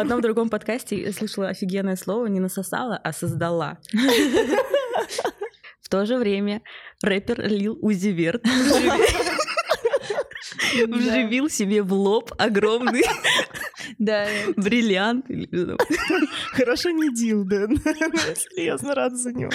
одном другом подкасте я слышала офигенное слово не насосала, а создала. В то же время рэпер Лил Узиверт вживил себе в лоб огромный Да. бриллиант. Хорошо не дил, да. Серьезно рад за него.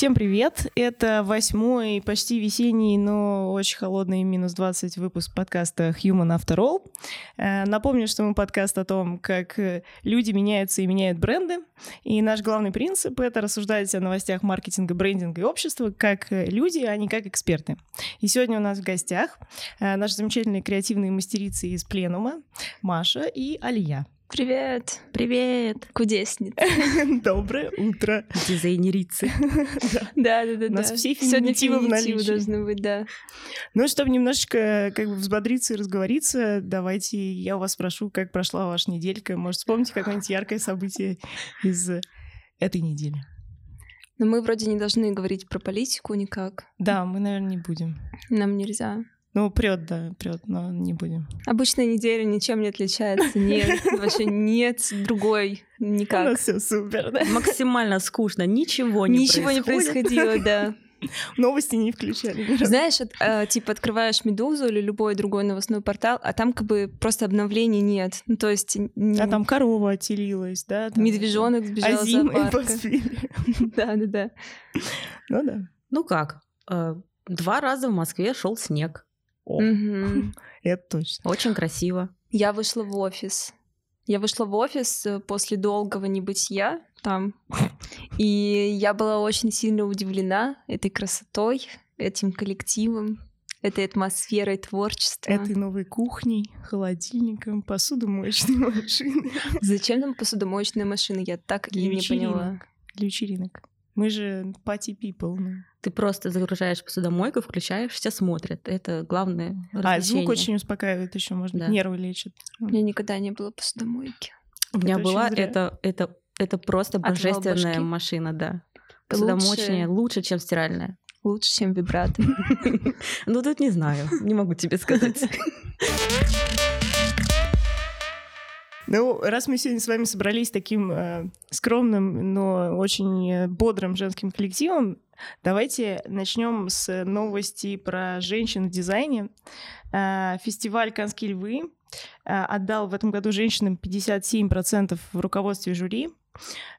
Всем привет! Это восьмой, почти весенний, но очень холодный минус 20 выпуск подкаста Human After All. Э, Напомню, что мы подкаст о том, как э, люди меняются и меняют бренды. И наш главный принцип — это рассуждать о новостях маркетинга, брендинга и общества как э, люди, а не как эксперты. И сегодня у нас в гостях наши замечательные креативные мастерицы из Пленума Маша и Алия. Привет, Привет, кудесница. Доброе утро! дизайнерицы. Да, да, да. У нас все Сегодня феминитивы в наличии. должны быть, да. Ну, чтобы немножечко как бы взбодриться и разговориться, давайте я у вас спрошу, как прошла ваша неделька. Может, вспомните какое-нибудь яркое событие из этой недели? Но мы вроде не должны говорить про политику никак. Да, мы, наверное, не будем. Нам нельзя. Ну, прет, да, прет, но не будем. Обычная неделя ничем не отличается. Нет, вообще нет другой У нас никак. все супер, да? Максимально скучно, ничего не Ничего не происходило, да. Новости не включали. Знаешь, от- э, типа открываешь Медузу или любой другой новостной портал, а там как бы просто обновлений нет. Ну, то есть н- А там корова отелилась, да? там медвежонок сбежал из Азимы зоопарка. поспели. Да, да, да. Ну да. Ну как, э, два раза в Москве шел снег. О, это точно. Очень красиво. Я вышла в офис. Я вышла в офис э, после долгого небытия там. И я была очень сильно удивлена этой красотой, этим коллективом, этой атмосферой творчества. Этой новой кухней, холодильником, посудомоечной машиной. Зачем нам посудомоечная машина? Я так и не поняла. Для вечеринок. Мы же party people. ну. Ты просто загружаешь посудомойку, включаешь, все смотрят. Это главное А, развлечение. звук очень успокаивает еще, может быть, Да. нервы лечит. У меня никогда не было посудомойки. У меня Это была это, это, это просто Отвал божественная башки? машина, да. Лучше. Посудомоечная лучше, чем стиральная. Лучше, чем вибрато. Ну, тут не знаю, не могу тебе сказать. Ну, раз мы сегодня с вами собрались таким э, скромным, но очень э, бодрым женским коллективом, давайте начнем с новости про женщин в дизайне. Э, фестиваль «Канские львы» э, отдал в этом году женщинам 57% в руководстве жюри.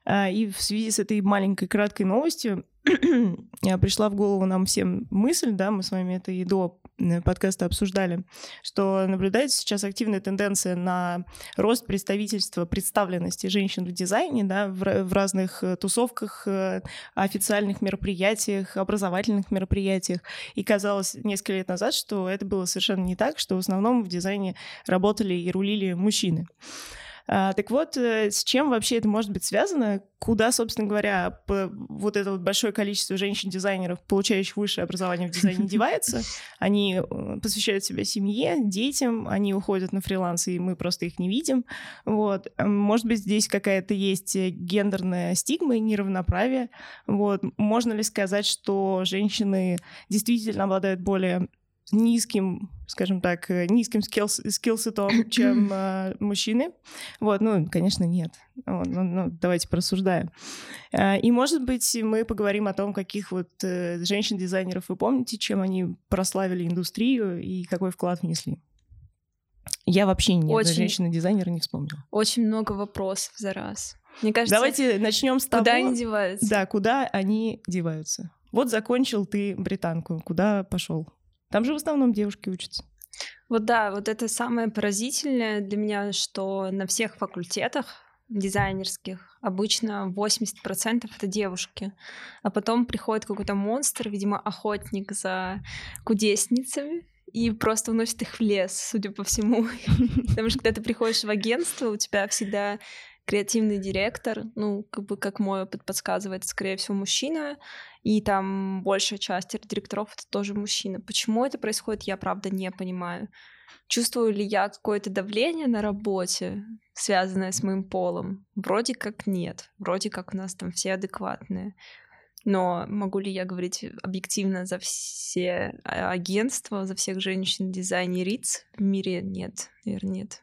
Э, И в связи с этой маленькой краткой новостью пришла в голову нам всем мысль, да, мы с вами это и до подкаста обсуждали, что наблюдается сейчас активная тенденция на рост представительства, представленности женщин в дизайне, да, в, в разных э, тусовках, э, официальных мероприятиях, образовательных мероприятиях. И казалось несколько лет назад, что это было совершенно не так, что в основном в дизайне работали и рулили мужчины. А, так вот, э, с чем вообще это может быть связано? Куда, собственно говоря, вот это вот большое количество женщин-дизайнеров, получающих высшее образование в дизайне, девается? Они э, посвящают себя семье, детям, они уходят на фриланс, и мы просто их не видим. Вот. М, Может быть, здесь какая-то есть э, гендерная стигма и неравноправие. Вот. Можно ли сказать, что женщины действительно обладают более низким, скажем так, э, низким skills- skillset ом, чем э, мужчины. Вот, ну, конечно, нет. Вот, ну, ну, давайте порассуждаем. Э, И, может быть, мы поговорим о том, каких вот э, женщин-дизайнеров вы помните, чем они прославили индустрию и какой вклад внесли. Я вообще ни одной женщины-дизайнера не вспомнила. Очень много вопросов за раз. Мне кажется, Давайте начнем с того, куда они деваются? да, куда они деваются. Вот закончил ты британку, куда пошел? Там же в основном девушки учатся. Вот да, вот это самое поразительное для меня, что на всех факультетах дизайнерских обычно 80% это девушки. А потом приходит какой-то монстр, видимо, охотник за кудесницами, и просто уносит их в лес, судя по всему. Потому что когда ты приходишь в агентство, у тебя всегда креативный директор, ну, как бы, как мой опыт подсказывает, скорее всего, мужчина, и там большая часть директоров это тоже мужчина. Почему это происходит, я правда не понимаю. Чувствую ли я какое-то давление на работе, связанное с моим полом? Вроде как нет. Вроде как у нас там все адекватные. Но могу ли я говорить объективно за все а, агентства, за всех женщин-дизайнериц в мире? Нет, наверное, нет.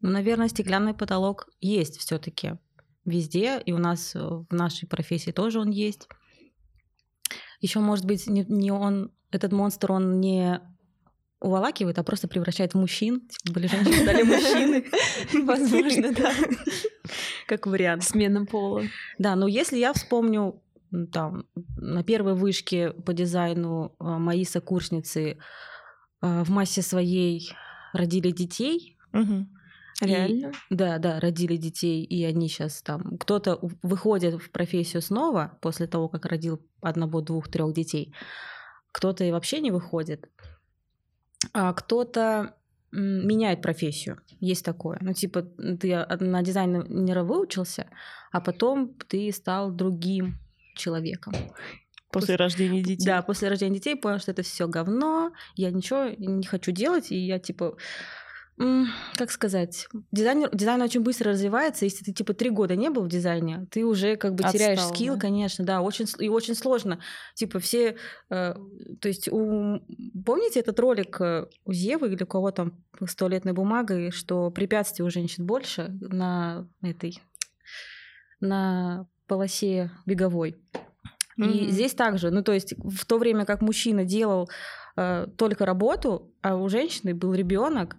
Ну, наверное, стеклянный потолок есть все таки везде, и у нас э, в нашей профессии тоже он есть. Еще, может быть, не, не он, этот монстр, он не уволакивает, а просто превращает в мужчин. Типа были женщины, стали мужчины. Возможно, да. Как вариант. Смена пола. Да, но если я вспомню там на первой вышке по дизайну а, мои сокурсницы а, в массе своей родили детей. Мгм. И- Реально? да, да, родили детей, и они сейчас там... Кто-то выходит в профессию снова после того, как родил одного, двух, трех детей. Кто-то и вообще не выходит. А кто-то меняет профессию. Есть такое. Ну, типа, ты на дизайнера выучился, а потом ты стал другим человеком. После рождения детей. Да, после рождения детей понял, что это все говно, я ничего не хочу делать, и я типа как сказать, дизайнер, дизайн очень быстро развивается. Если ты типа три года не был в дизайне, ты уже как бы теряешь Отстал, скилл, да? конечно, да, очень и очень сложно. Типа все, э, то есть у, помните этот ролик э, у Зевы или у кого там с туалетной бумагой, что препятствий у женщин больше на этой на полосе беговой. И Мгм. здесь также, ну то есть в то время как мужчина делал э, только работу, а у женщины был ребенок,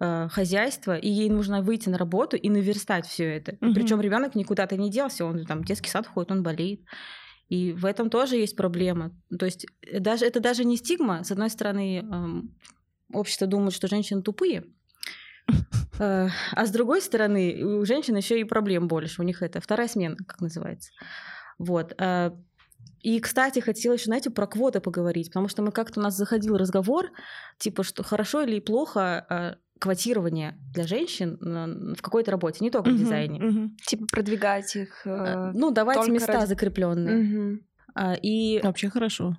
э, хозяйство, и ей нужно выйти на работу и наверстать все это. Мгм. Причем ребенок никуда-то не делся, он там в детский сад ходит, он болеет. И в этом тоже есть проблема. То есть э, даже, это даже не стигма. С одной стороны, общество думает, что женщины тупые, Э, а с другой стороны, у женщин еще и проблем больше. У них это вторая смена, как называется. Вот. э, И, кстати, хотела еще, знаете, про квоты поговорить, потому что мы как-то у нас заходил разговор, типа, что хорошо или плохо квотирование для женщин в какой-то работе, не только в дизайне. Типа продвигать их. Э, э, Ну, давайте только места ради- закрепленные. мгм. И Вообще хорошо.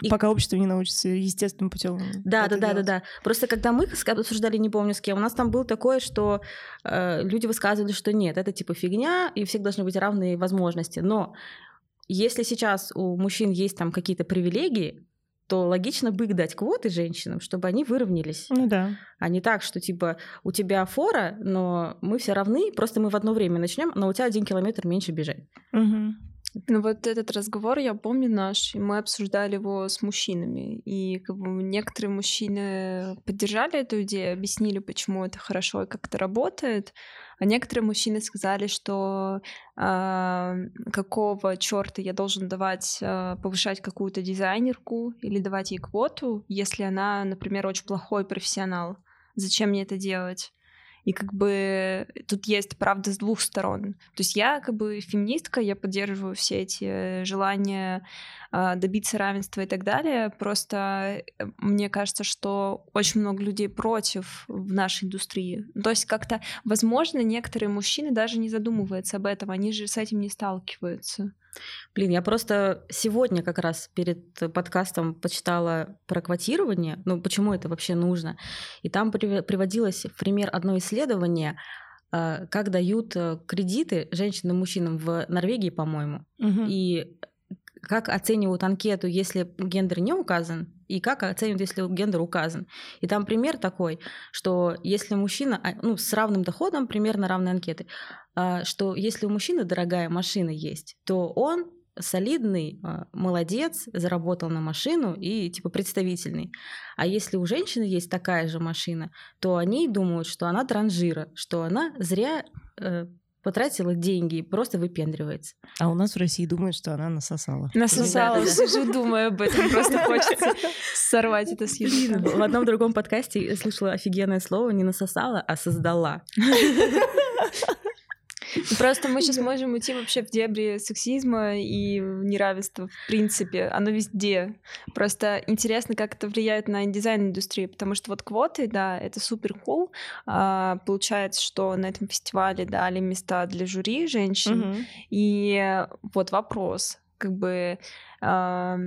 И- Пока общество не научится естественным путем. Да, да, да, да, да. Просто когда мы обсуждали, не помню с кем, у нас там было такое, что э, люди высказывали, что нет, это типа фигня, и у всех должны быть равные возможности. Но если сейчас у мужчин есть там какие-то привилегии, то логично бы их дать квоты женщинам, чтобы они выровнялись. Ну да. А не так, что типа у тебя фора, но мы все равны, просто мы в одно время начнем, но у тебя один километр меньше бежать. Мгм. Ну вот этот разговор, я помню наш, и мы обсуждали его с мужчинами. И как бы некоторые мужчины поддержали эту идею, объяснили, почему это хорошо и как это работает. А некоторые мужчины сказали, что а, какого черта я должен давать, а, повышать какую-то дизайнерку или давать ей квоту, если она, например, очень плохой профессионал. Зачем мне это делать? И как бы тут есть правда с двух сторон. То есть я как бы феминистка, я поддерживаю все эти желания а, добиться равенства и так далее. Просто э, мне кажется, что очень много людей против в нашей индустрии. Ну, То есть как-то, возможно, некоторые мужчины даже не задумываются об этом, они же с этим не сталкиваются. Блин, я просто сегодня как раз перед подкастом почитала про квотирование, ну почему это вообще нужно. И там прив- приводилось в пример одно исследование, э, как дают э, кредиты женщинам и мужчинам в Норвегии, по-моему. Мгм. И как оценивают анкету, если гендер не указан, и как оценивают, если гендер указан. И там пример такой, что если мужчина, а, ну, с равным доходом, примерно равные анкеты, а, что если у мужчины дорогая машина есть, то он солидный, а, молодец, заработал на машину и типа представительный. А если у женщины есть такая же машина, то они думают, что она транжира, что она зря э, потратила деньги и просто выпендривается. А у нас в России думают, что она насосала. Насосала, Да-да-да. сижу, думаю об этом, просто хочется сорвать это с языка. В одном другом подкасте я слышала офигенное слово не насосала, а создала. Просто мы сейчас можем уйти вообще в дебри сексизма и неравенства в принципе. Оно везде. Просто интересно, как это влияет на дизайн-индустрию, потому что вот квоты, да, это супер кул. А, получается, что на этом фестивале дали места для жюри женщин. И вот вопрос. Как бы э,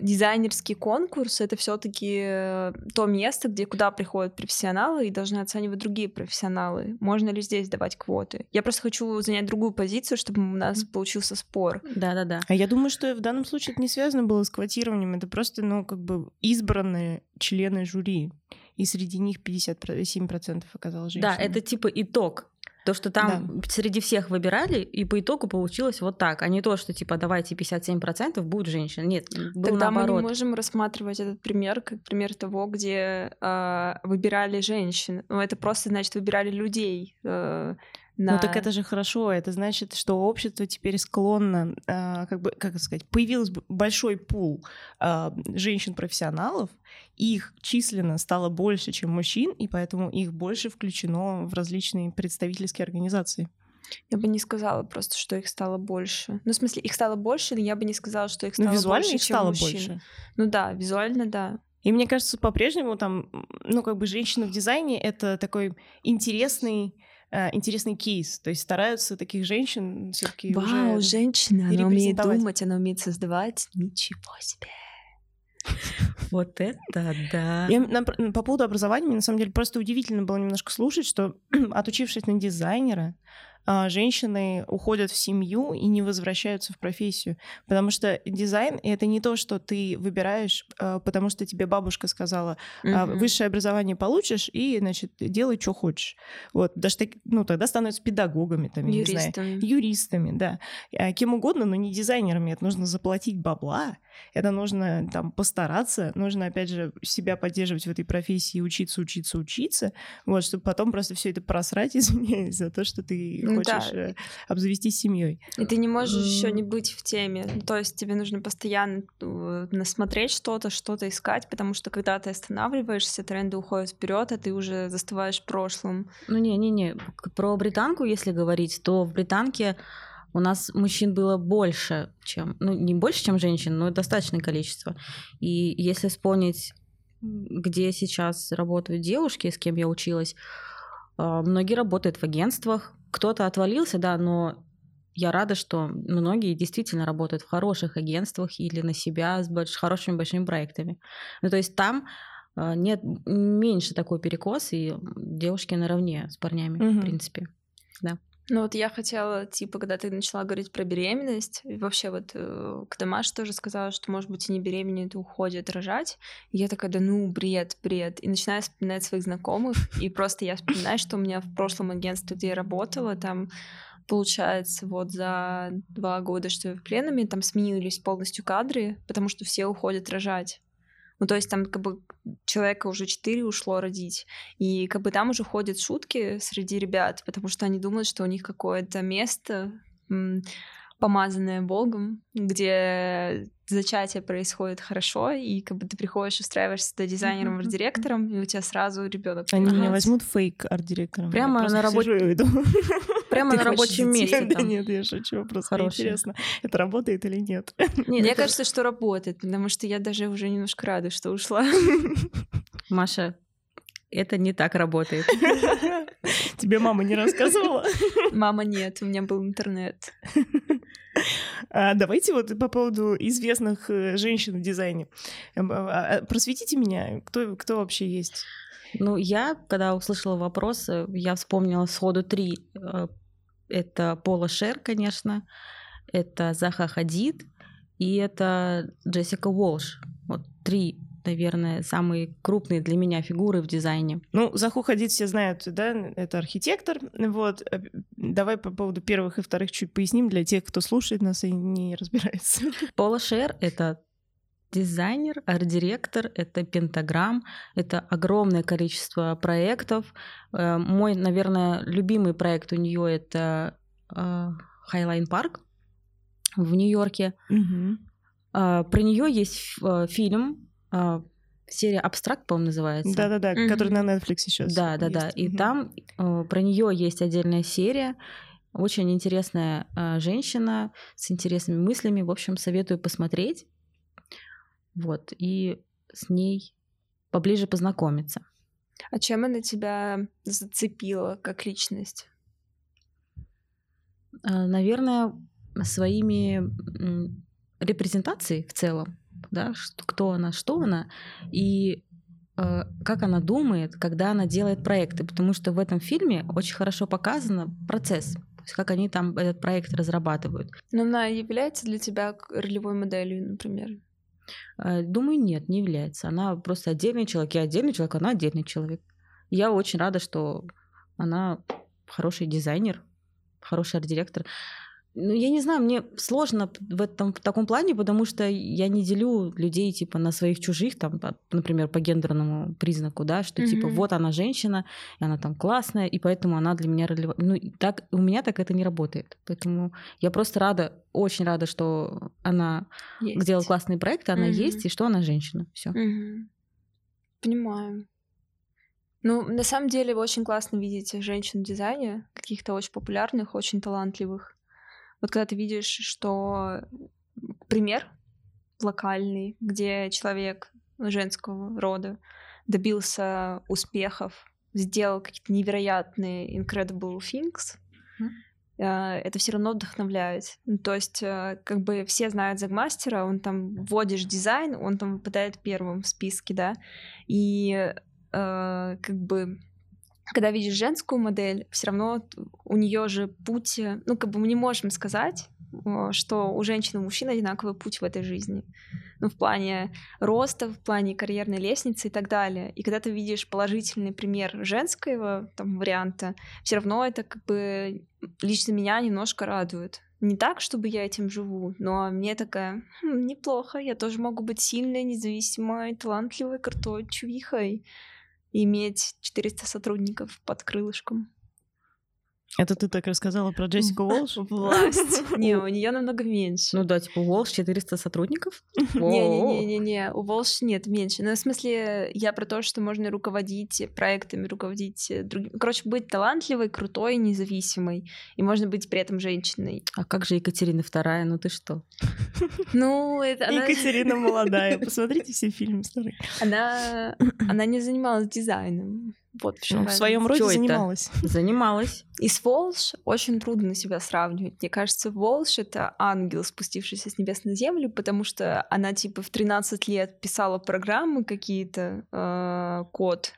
дизайнерский конкурс это все-таки то место, где куда приходят профессионалы и должны оценивать другие профессионалы. Можно ли здесь давать квоты? Я просто хочу занять другую позицию, чтобы у нас получился спор. Да, да, да. А я думаю, что в данном случае это не связано было с квотированием, это просто, ну, как бы избранные члены жюри, и среди них 57% оказалось женщин. Да, это типа итог. То, что там да. среди всех выбирали, и по итогу получилось вот так, а не то, что типа давайте 57% будут женщин. Нет, было Тогда наоборот. мы не можем рассматривать этот пример как пример того, где э, выбирали женщин. Ну, это просто значит выбирали людей. Э, на... Ну так это же хорошо, это значит, что общество теперь склонно, э, как бы, как сказать, появился большой пул э, женщин-профессионалов, их численно стало больше, чем мужчин, и поэтому их больше включено в различные представительские организации. Я бы не сказала просто, что их стало больше. Ну, в смысле, их стало больше, но я бы не сказала, что их стало ну, визуально больше, их стало чем мужчин. больше. Ну да, визуально, да. И мне кажется, по-прежнему там, ну, как бы женщина в дизайне — это такой интересный Э, интересный кейс. То есть стараются таких женщин все-таки Вау, уже женщина, она умеет думать, она умеет создавать. Ничего себе. Вот это да. Я, на, по поводу образования, мне на самом деле просто удивительно было немножко слушать, что отучившись на дизайнера, женщины уходят в семью и не возвращаются в профессию. Потому что дизайн — это не то, что ты выбираешь, а, потому что тебе бабушка сказала, mm-hmm. высшее образование получишь и, значит, делай, что хочешь. Вот, даже так, ну, тогда становятся педагогами, там, юристами. не знаю, юристами, да. Кем угодно, но не дизайнерами. Это нужно заплатить бабла, это нужно там постараться, нужно, опять же, себя поддерживать в этой профессии, учиться, учиться, учиться, вот, чтобы потом просто все это просрать, извиняюсь, за то, что ты ну хочешь да. Э, обзавестись семьей. И ты не можешь еще не быть в теме. Ну, то есть тебе нужно постоянно э, насмотреть что-то, что-то искать, потому что когда ты останавливаешься, тренды уходят вперед, а ты уже застываешь в прошлом. Ну не-не-не, про британку, если говорить, то в британке у нас мужчин было больше, чем, ну не больше, чем женщин, но достаточное количество. И если вспомнить, где сейчас работают девушки, с кем я училась, а, многие работают в агентствах, кто-то отвалился, да, но я рада, что многие действительно работают в хороших агентствах или на себя с больш... хорошими большими проектами. Ну, то есть там а, нет меньше такой перекос, и девушки наравне с парнями, угу. в принципе. Да. Ну вот я хотела, типа, когда ты начала говорить про беременность, и вообще вот, э, когда Маша тоже сказала, что, может быть, и не беременеют, и уходят рожать, я такая, да ну, бред, бред, и начинаю вспоминать своих знакомых, и просто я вспоминаю, что у меня в прошлом агентстве, где я работала, там получается, вот за два года, что я в пленуме, там сменились полностью кадры, потому что все уходят рожать. Ну, то есть там как бы человека уже четыре ушло родить. И как бы там уже ходят шутки среди ребят, потому что они думают, что у них какое-то место помазанное Богом, где зачатие происходит хорошо, и как бы ты приходишь, устраиваешься туда дизайнером, арт-директором, и у тебя сразу ребенок. Они меня возьмут фейк арт-директором. Прямо на рабочем Прямо на рабочем месте. Да нет, я шучу, просто интересно, это работает или нет. Мне кажется, что работает, потому что я даже уже немножко рада, что ушла. Маша, это не так работает. Тебе мама не рассказывала? Мама нет, у меня был интернет. А, давайте вот по поводу известных э, женщин в дизайне. Эм, а, а, просветите меня, кто, кто вообще есть? Ну, я, когда услышала вопрос, э, я вспомнила сходу три. Э, это Пола Шер, конечно, это Заха Хадид и это Джессика Уолш. Вот три наверное, самые крупные для меня фигуры в дизайне. Ну, Заху Хадид все знают, да, это архитектор. Вот. Э, давай по поводу первых и вторых чуть поясним для тех, кто слушает нас и не разбирается. Пола Шер — это дизайнер, арт-директор, это пентаграмм, это огромное количество проектов. Э, мой, наверное, любимый проект у нее это Highline э, Park в Нью-Йорке. Угу. Про нее есть фильм а, серия Абстракт, по-моему, называется. Да-да-да, mm-hmm. который на Netflix сейчас. Да-да-да. И mm-hmm. там э, про нее есть отдельная серия. Очень интересная э, женщина с интересными мыслями. В общем, советую посмотреть. Вот. И с ней поближе познакомиться. А чем она тебя зацепила как личность? Наверное, своими репрезентации в целом, да, что, кто она, что она, и э, как она думает, когда она делает проекты, потому что в этом фильме очень хорошо показан процесс, есть как они там этот проект разрабатывают. Но она является для тебя ролевой моделью, например? Э, думаю, нет, не является. Она просто отдельный человек. Я отдельный человек, она отдельный человек. Я очень рада, что она хороший дизайнер, хороший арт-директор. Ну, я не знаю, мне сложно в этом в таком плане, потому что я не делю людей типа на своих чужих, там, например, по гендерному признаку, да, что mm-hmm. типа вот она женщина, и она там классная, и поэтому она для меня релевантна. Ну, так у меня так это не работает. Поэтому я просто рада, очень рада, что она есть. делала классные проекты, она mm-hmm. есть, и что она женщина. Все. Mm-hmm. Понимаю. Ну, на самом деле, очень классно видеть женщин в дизайне, каких-то очень популярных, очень талантливых. Вот когда ты видишь, что пример локальный, где человек женского рода добился успехов, сделал какие-то невероятные incredible things, mm. это все равно вдохновляет. Ну, то есть, э, как бы все знают Загмастера, он там вводишь дизайн, он там выпадает первым в списке, да, и э, как бы когда видишь женскую модель, все равно у нее же путь, э, ну, как бы мы не можем сказать, что у женщин и мужчин одинаковый путь в этой жизни. Ну, в плане роста, в плане карьерной лестницы и так далее. И когда ты видишь положительный пример женского там, варианта, все равно это как бы лично меня немножко радует. Не так, чтобы я этим живу, но мне такая, хм, неплохо, я тоже могу быть сильной, независимой, талантливой, крутой чувихой иметь 400 сотрудников под крылышком. Это ты так рассказала про Джессику Уолш? Власть. Не, у нее намного меньше. Ну да, типа Уолш 400 сотрудников? Не-не-не-не, у Уолш нет, меньше. Ну, в смысле, я про то, что можно руководить проектами, руководить другим. Короче, быть талантливой, крутой, независимой. И можно быть при этом женщиной. А как же Екатерина II? Ну ты что? Ну, это она... Екатерина молодая. Посмотрите все фильмы старые. Она, она не занималась дизайном. Вот в, ну, в своем роде занималась. Занималась. И с Волш очень трудно себя сравнивать. Мне кажется, Волш — это ангел, спустившийся с небес на землю, потому что она типа в 13 лет писала программы какие-то, э, код.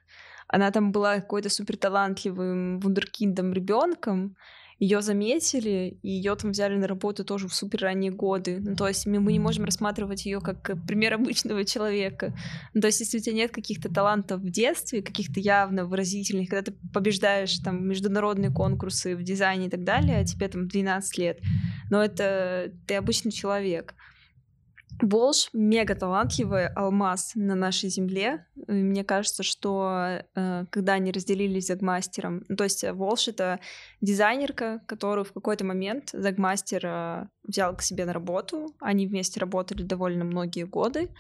Она там была какой-то суперталантливым вундеркиндом ребенком, ее заметили, и ее там взяли на работу тоже в супер ранние годы. Ну, то есть мы, мы не можем рассматривать ее как пример обычного человека. Ну, то есть если у тебя нет каких-то талантов в детстве, каких-то явно выразительных, когда ты побеждаешь там международные конкурсы в дизайне и так далее, а тебе там 12 лет, но это ты обычный человек. Волш мега талантливый алмаз на нашей земле. И мне кажется, что э, когда они разделились с Загмастером, ну, то есть Волш это дизайнерка, которую в какой-то момент Загмастер э, взял к себе на работу. Они вместе работали довольно многие годы.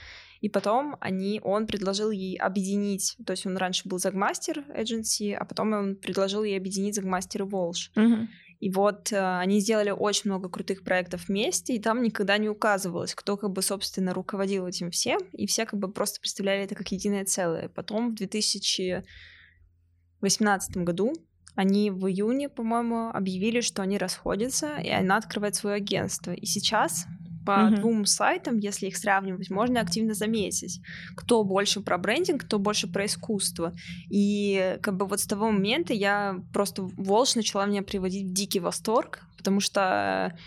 И потом они, он предложил ей объединить, то есть он раньше был Загмастер Agency, а потом он предложил ей объединить Загмастер и Волш. Mm-hmm. И вот э, они сделали очень много крутых проектов вместе, и там никогда не указывалось, кто как бы, собственно, руководил этим всем, и все как бы просто представляли это как единое целое. Потом в 2018 году они в июне, по-моему, объявили, что они расходятся, и она открывает свое агентство. И сейчас по mm-hmm. двум сайтам, если их сравнивать, можно активно заметить, кто больше про брендинг, кто больше про искусство. И как бы вот с того момента я просто Волш начала меня приводить в дикий восторг, потому что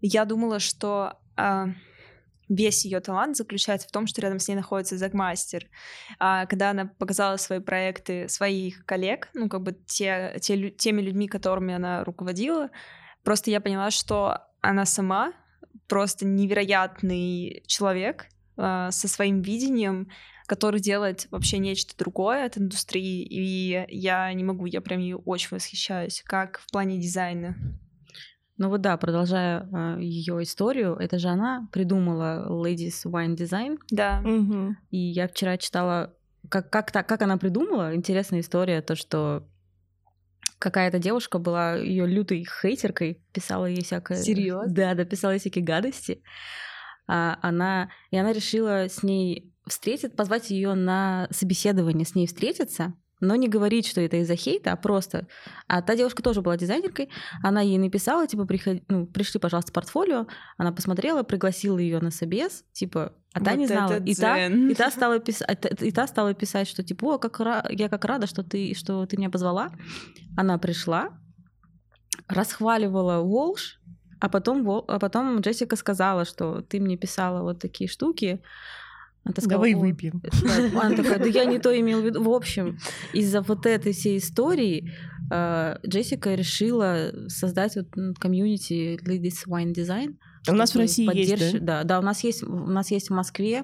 я думала, что а, весь ее талант заключается в том, что рядом с ней находится Загмастер. А когда она показала свои проекты своих коллег, ну, как бы те, те, теми людьми, которыми она руководила, просто я поняла, что она сама просто невероятный человек э, со своим видением, который делает вообще нечто другое от индустрии, и я не могу, я прям ее очень восхищаюсь, как в плане дизайна. Ну вот да, продолжая э, ее историю, это же она придумала Ladies Wine Design. Да. Угу. И я вчера читала, как, как, так, как она придумала. Интересная история, то, что какая-то девушка была ее лютой хейтеркой, писала ей всякое... Серьезно? Да, да, писала ей всякие гадости. А она... И она решила с ней встретить, позвать ее на собеседование, с ней встретиться, но не говорить, что это из-за хейта, а просто. А та девушка тоже была дизайнеркой, она ей написала, типа, приход... ну, пришли, пожалуйста, портфолио, она посмотрела, пригласила ее на собес, типа, а та Вот не знала. И та, и, та стала писать, и та стала писать, что типа, о, как ра- я как рада, что ты, что ты меня позвала. Она пришла, расхваливала Волш, а потом, а потом Джессика сказала, что ты мне писала вот такие штуки. Она сказала, Давай «Ой, выпьем. Она такая, да я не то имела в виду. В общем, из-за вот этой всей истории э, Джессика решила создать вот комьюнити Ladies Wine Design. У нас в России есть, поддерж- да? да? Да, у нас есть, у нас есть в Москве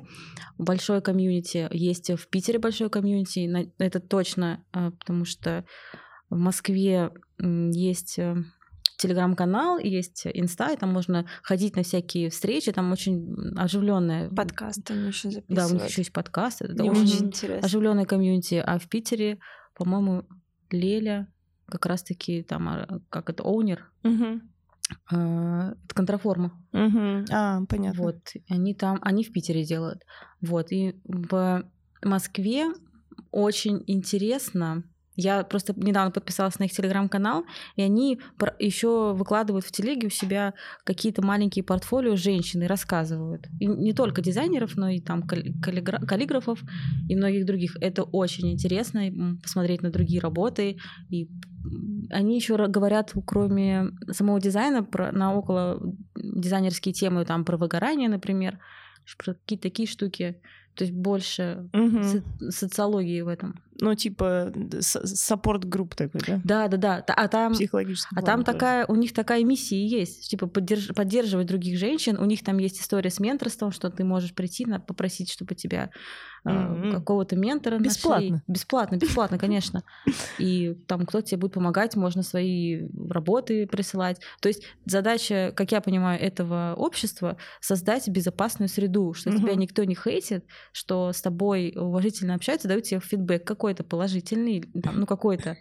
большое комьюнити, есть в Питере большое комьюнити, это точно, э, потому что в Москве есть э, телеграм-канал, есть инста, и там можно ходить на всякие встречи, там очень оживленная Подкаст они еще записывают. Да, у них еще есть подкаст, это Мне очень интересно. оживленное комьюнити. А в Питере, по-моему, Леля как раз-таки там, а, как это, оунер, а, это контраформа. А, понятно. Вот, они там, они в Питере делают. Вот, и в Москве очень интересно. Я просто недавно подписалась на их телеграм-канал, и они еще выкладывают в телеге у себя какие-то маленькие портфолио женщин и рассказывают. И не только дизайнеров, но и там калли- каллигра- каллиграфов и многих других. Это очень интересно посмотреть на другие работы. И они еще говорят, кроме самого дизайна, про, на около дизайнерские темы, там про выгорание, например, про какие-то такие штуки. То есть больше Мгм. со- социологии в этом. Ну, типа, support group такой, да? Да, да, да. А там, Психологический. а там такая, у них такая миссия есть, типа поддерж- поддерживать других женщин. У них там есть история с менторством, что ты можешь прийти, на- попросить, чтобы тебя Мгм. какого-то ментора нашли. Бесплатно. Бесплатно, бесплатно, конечно. И там кто-то тебе будет помогать, можно свои работы присылать. То есть задача, как я понимаю, этого общества создать безопасную среду, что тебя никто не хейтит, что с тобой уважительно общаются, дают тебе фидбэк какой-то положительный, там, ну какой-то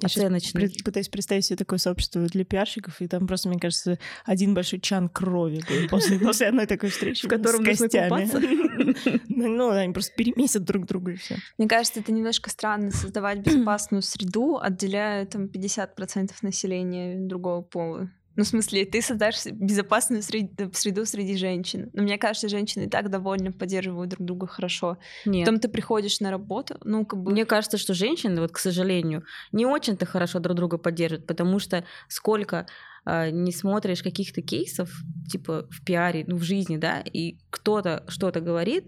Я оценочный. Пред- Пытаюсь представить себе такое сообщество для пиарщиков, и там просто, мне кажется, один большой чан крови после, после одной такой встречи В котором нужно костями. купаться. Ну, они просто перемесят друг друга и все. Мне кажется, это немножко странно создавать безопасную среду, отделяя там 50% населения другого пола. Ну, в смысле, ты создашь безопасную сред- среду среди женщин. Но мне кажется, женщины и так довольно поддерживают друг друга хорошо. Нет. Потом ты приходишь на работу, ну, как бы... Мне кажется, что женщины, вот, к сожалению, не очень-то хорошо друг друга поддерживают, потому что сколько а, не смотришь каких-то кейсов, типа в пиаре, ну, в жизни, да, и кто-то что-то говорит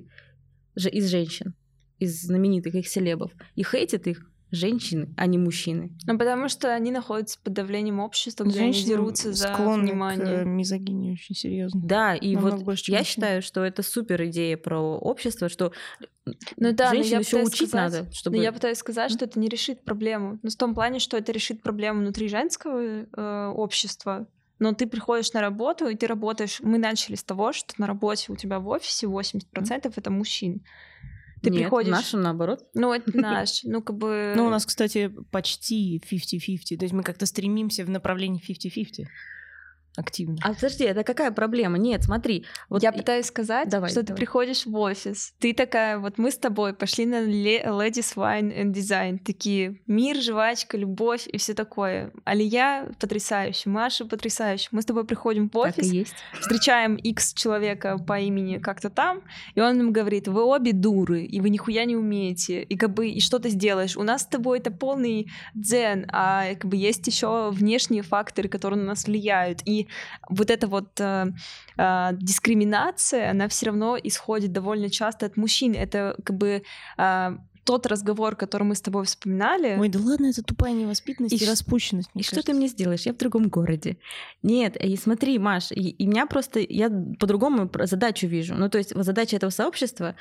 же из женщин, из знаменитых их селебов, и хейтят их женщины, а не мужчины. Ну, потому что они находятся под давлением общества, где они Женщины дерутся за внимание. к мизогинии очень серьезно. Да, и Намного вот больше, я мужчин. считаю, что это супер идея про общество, что Ну да, но женщин еще учить сказать- надо, чтобы... Но я пытаюсь сказать, что это не решит проблему. Ну, в том плане, что это решит проблему внутри женского э, общества. Но ты приходишь на работу, и ты работаешь... Мы начали с того, что на работе у тебя в офисе 80% это мужчин. Ты Нет, приходишь... в нашем наоборот. Ну, это наш. Ну, как бы... Ну, у нас, кстати, почти 50-50. То есть мы как-то стремимся в направлении 50-50. Активно. А подожди, это какая проблема? Нет, смотри. Вот я и- пытаюсь сказать, Давай, что ты давай. приходишь в офис, ты такая, вот мы с тобой пошли на Ladies Wine and Design, такие мир, жвачка, любовь и все такое. Алия потрясающе, Маша потрясающе. Мы с тобой приходим в так и офис, есть. встречаем X человека по имени как-то там, и он нам говорит, вы обе дуры, и вы нихуя не умеете, и как бы и что ты сделаешь? У нас с тобой это полный дзен, а как бы есть еще внешние факторы, которые на нас влияют, и вот эта вот э, э, дискриминация, она все равно исходит довольно часто от мужчин. Это как бы э, тот разговор, который мы с тобой вспоминали. Ой, да ладно, это тупая невоспитанность и, И распущенность. И мне что ты кажется. мне сделаешь? Я в другом городе. Нет, и смотри, Маш, и, и меня просто я по-другому задачу вижу. Ну, то есть задача этого сообщества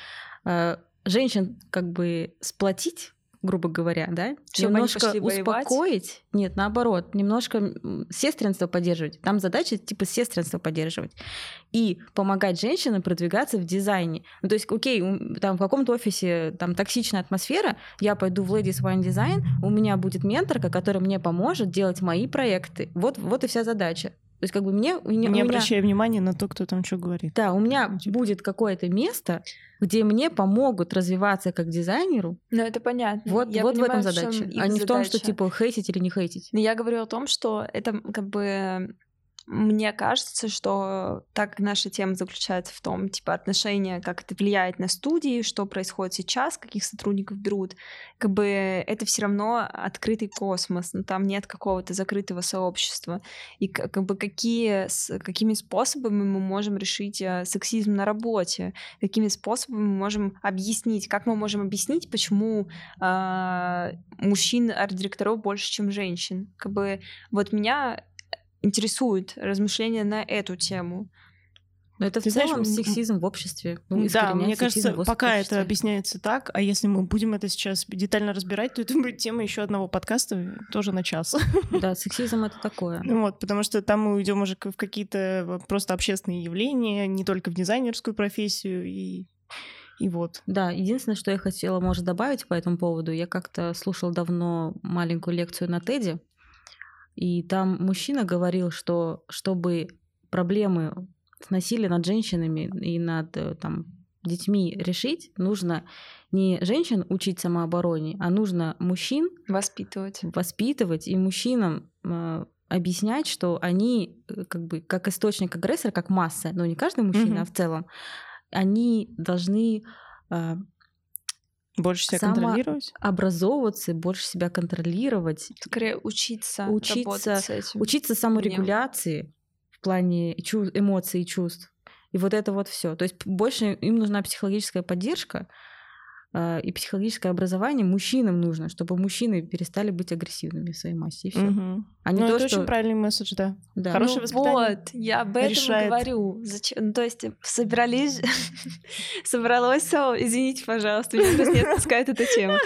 э, женщин как бы сплотить грубо говоря, да, Чтобы немножко успокоить, нет, наоборот, немножко сестринство поддерживать. Там задача типа сестринство поддерживать и помогать женщинам продвигаться в дизайне. Ну, то есть, окей, там в каком-то офисе там токсичная атмосфера, я пойду в Ladies Wine Design, у меня будет менторка, которая мне поможет делать мои проекты. Вот, вот и вся задача. То есть как бы мне... у меня- Не у меня- обращая внимания на то, кто там что говорит. Да, у меня Ну, типа. будет какое-то место, где мне помогут развиваться как дизайнеру. Ну, это понятно. Вот, Я вот в этом понимаю, задача. А не в том, что задача. типа хейтить или не хейтить. Но я говорю о том, что это как бы мне кажется, что так как наша тема заключается в том, типа, отношения, как это влияет на студии, что происходит сейчас, каких сотрудников берут, как бы это все равно открытый космос, но там нет какого-то закрытого сообщества. И как бы какие, с- какими способами мы можем решить э, сексизм на работе, какими способами мы можем объяснить, как мы можем объяснить, почему а, мужчин арт-директоров больше, чем женщин. Как бы вот меня интересует размышления на эту тему. Но это в Ты знаешь, целом м- сексизм в обществе. Ну, да, мне кажется, в пока это объясняется так, а если мы будем это сейчас детально разбирать, то это будет тема еще одного подкаста, тоже на час. Да, сексизм это такое. Ну Вот, потому что там мы уйдем уже в какие-то просто общественные явления, не только в дизайнерскую профессию, и, и вот. Да, единственное, что я хотела, может, добавить по этому поводу, я как-то слушала давно маленькую лекцию на Теде, и там мужчина говорил, что чтобы проблемы с насилием над женщинами и над э, там, детьми решить, нужно не женщин учить самообороне, а нужно мужчин Воспитывать. воспитывать и мужчинам э, объяснять, что они э, как бы как источник агрессора, как масса, но не каждый мужчина, Мгм. а в целом, они должны э, Больше себя Само- контролировать. образовываться, больше себя контролировать, Скорее учиться, Учиться- с этим. учиться саморегуляции в плане эмоций и чувств. И вот это вот все. То есть больше им нужна психологическая поддержка и психологическое образование мужчинам нужно, чтобы мужчины перестали быть агрессивными в своей массе. И все. Мгм. А не Ну, то, это что... очень правильный месседж, да. Да. Хорошее ну воспитание вот, я об этом решает. говорю. Зачем? Ну, то есть собрались, собралось со... Извините, пожалуйста, меня просто не отпускает эта тема.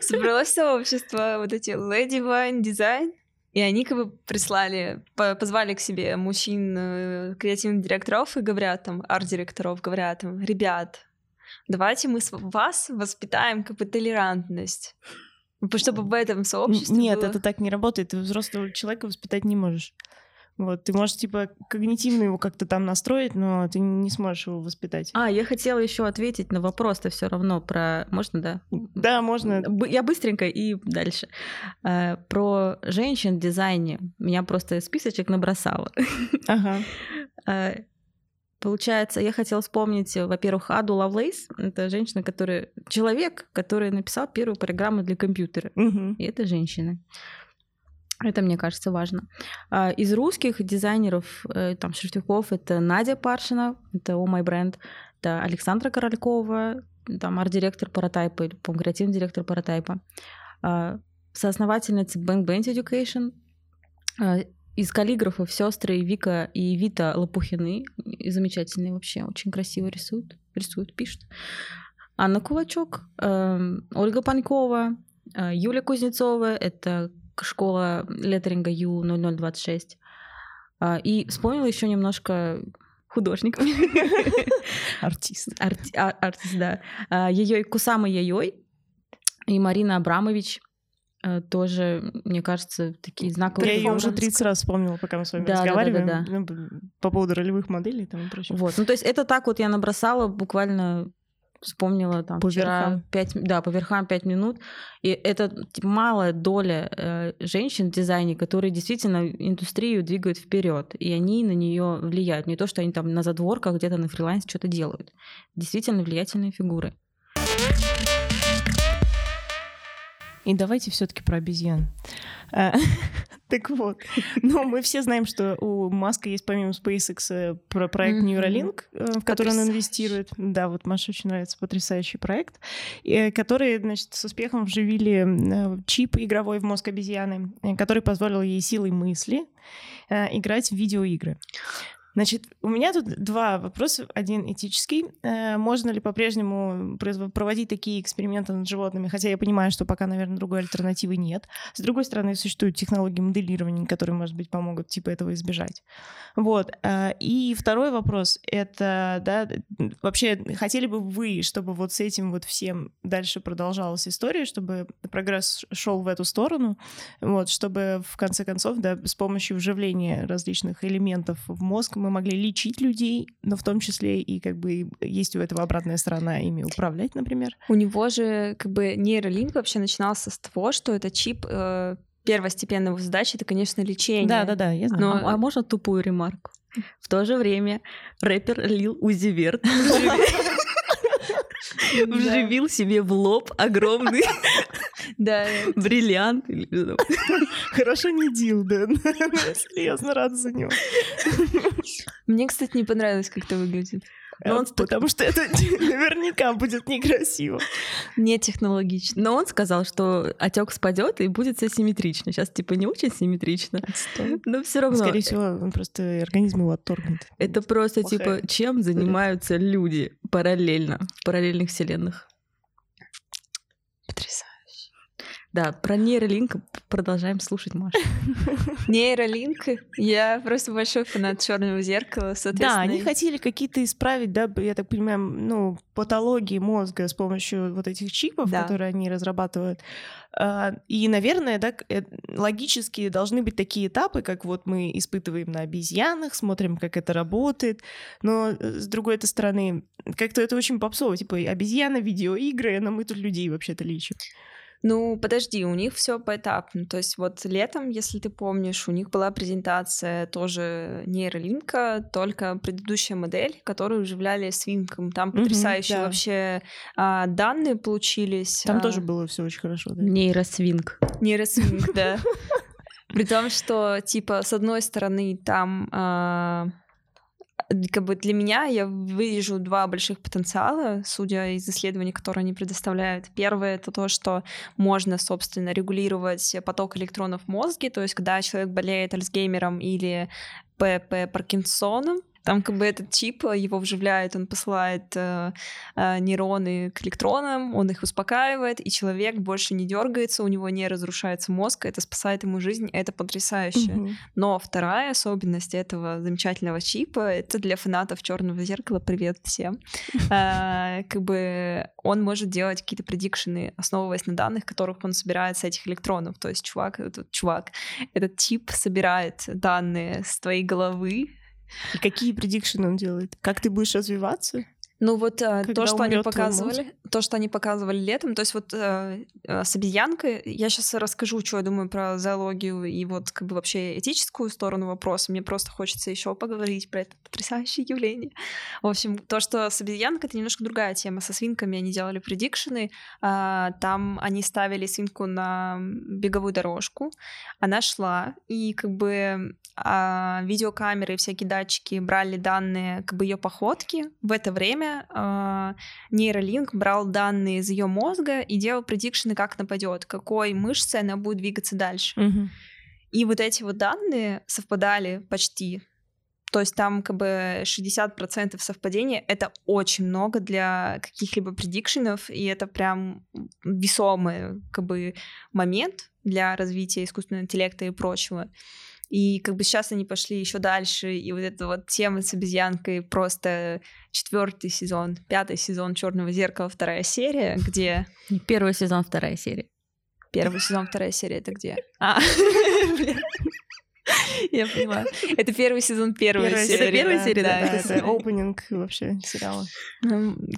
Собралось сообщество, вот эти Lady Wine Design, и они как бы прислали, по- позвали к себе мужчин, э, креативных директоров и говорят там, арт-директоров, говорят там, ребят, давайте мы вас воспитаем как бы толерантность. Чтобы в этом сообществе Нет, было- это так не работает. Ты взрослого человека воспитать не можешь. Вот, ты можешь, типа, когнитивно его как-то там настроить, но ты не сможешь его воспитать. А, я хотела еще ответить на вопрос-то все равно про... Можно, да? Да, можно. Б- Я быстренько и дальше. Э, Про женщин в дизайне. Меня просто списочек набросало. Ага. Получается, я хотела вспомнить, э, во-первых, Аду Лавлейс. Это женщина, которая... Человек, который написал первую программу для компьютера. Мгм. И это женщина. Это, мне кажется, важно. А, Из русских дизайнеров, э, там, шрифтовиков, это Надя Паршина, это Oh My Brand, это Александра Королькова, там, арт-директор Паратайпа, или, по креативный директор Паратайпа, А, соосновательница Bang Band Education, А, из каллиграфов сестры Вика и Вита Лопухины, и замечательные вообще, очень красиво рисуют, рисуют, пишут. Анна Кулачок, эм, Ольга Панькова, э, Юля Кузнецова, это школа леттеринга Ю0026. А, И вспомнила еще немножко художников. Артист. Арти- а- Артист, да. Ее Кусама Яйой и Марина Абрамович э, тоже, мне кажется, такие знаковые. Я ее уже фигуры. 30 раз вспомнила, пока мы с вами Да, да, да, разговариваем. да, да. Ну, По поводу ролевых моделей там и прочего. Вот. Ну, то есть это так вот я набросала, буквально вспомнила там По вчера верхам. пять, да, по верхам пять минут. И это типа, малая доля э, женщин в дизайне, которые действительно индустрию двигают вперед, и они на нее влияют. Не то, что они там на задворках где-то на фрилансе что-то делают. Действительно влиятельные фигуры. И давайте все-таки про обезьян. А, Так вот, ну мы все знаем, что у Маска есть помимо SpaceX э, про проект. Neuralink, э, в который он инвестирует. Да, вот Маше очень нравится потрясающий проект, э, который, значит, с успехом вживили чип игровой в мозг обезьяны, который позволил ей силой мысли играть в видеоигры. Значит, у меня тут два вопроса. Один этический. Э, можно ли по-прежнему проводить такие эксперименты над животными? Хотя я понимаю, что пока, наверное, другой альтернативы нет. С другой стороны, существуют технологии моделирования, которые, может быть, помогут типа этого избежать. Вот. Э, и второй вопрос — это, да, вообще, хотели бы вы, чтобы вот с этим вот всем дальше продолжалась история, чтобы прогресс шел в эту сторону, вот, чтобы в конце концов, да, с помощью вживления различных элементов в мозг мы мы могли лечить людей, но в том числе и как бы есть у этого обратная сторона ими управлять, например. У него же как бы нейролинк вообще начинался с того, что это чип э, первостепенная его задача это, конечно, лечение. Да, да, да, я знаю. Но, а, а можно тупую ремарку? В то же время рэпер Лил Узиверт вживил себе в лоб огромный да. бриллиант. Хорошо не дил, да. Серьезно рад за него. Мне, кстати, не понравилось, как это выглядит. Но он, потому что это наверняка будет некрасиво. Не технологично. Но он сказал, что отек спадет и будет все симметрично. Сейчас типа не очень симметрично. Но все равно. Скорее всего, он просто организм его отторгнет. Это просто типа чем занимаются люди параллельно в параллельных вселенных. Потрясающе. Да, про нейролинк продолжаем слушать, Маша. Нейролинк. Я просто большой фанат черного зеркала, соответственно. Да, они хотели какие-то исправить, да, я так понимаю, ну, патологии мозга с помощью вот этих чипов, да. которые они разрабатывают. А, и, наверное, да, э, логически должны быть такие этапы, как вот мы испытываем на обезьянах, смотрим, как это работает. Но э, с другой этой стороны, как-то это очень попсово. Типа обезьяна, видеоигры, но мы тут людей вообще-то лечим. Ну, подожди, у них все поэтапно. То есть вот летом, если ты помнишь, у них была презентация тоже нейролинка, только предыдущая модель, которую вживляли свинкам. Там потрясающие mm-hmm, да. вообще а, данные получились. Там а... тоже было все очень хорошо. Да? Нейросвинг. Нейросвинг, да. При том, что, типа, с одной стороны, там а, как бы для меня я вижу два больших потенциала, судя из исследований, которые они предоставляют. Первое — это то, что можно, собственно, регулировать поток электронов в мозге, то есть когда человек болеет Альцгеймером или ПП Паркинсоном, там как бы этот чип, э, его вживляет, он посылает э, э, нейроны к электронам, он их успокаивает, и человек больше не дергается, у него не разрушается мозг, это спасает ему жизнь, это потрясающе. Mm-hmm. Но вторая особенность этого замечательного чипа, это для фанатов черного зеркала, привет всем, э, как бы он может делать какие-то предикшены, основываясь на данных, которых он собирает с этих электронов. То есть чувак, этот чувак, этот чип собирает данные с твоей головы, и какие предикшены он делает? Как ты будешь развиваться? Ну вот э, то, что они показывали, то, что они показывали летом, то есть вот э, э, с обезьянкой, я сейчас расскажу, что я думаю про зоологию и вот как бы вообще этическую сторону вопроса. Мне просто хочется еще поговорить про это потрясающее явление. В общем, то, что с обезьянкой, это немножко другая тема. Со свинками они делали предикшены, э, там они ставили свинку на беговую дорожку, она шла, и как бы э, видеокамеры и всякие датчики брали данные как бы ее походки. В это время э, нейролинк брал данные из ее мозга и делал предикшены, как нападет, какой мышцей она будет двигаться дальше. Угу. И вот эти вот данные совпадали почти. То есть там как бы 60% совпадения — это очень много для каких-либо предикшенов, и это прям весомый как бы момент для развития искусственного интеллекта и прочего. И как бы сейчас они пошли еще дальше, и вот эта вот тема с обезьянкой просто четвертый сезон, пятый сезон Черного зеркала, вторая серия, где... Первый сезон, вторая серия. Первый сезон, вторая серия это где? А, Я понимаю. Это первый сезон первой серии. Это первая серия, да? Это опенинг вообще сериала.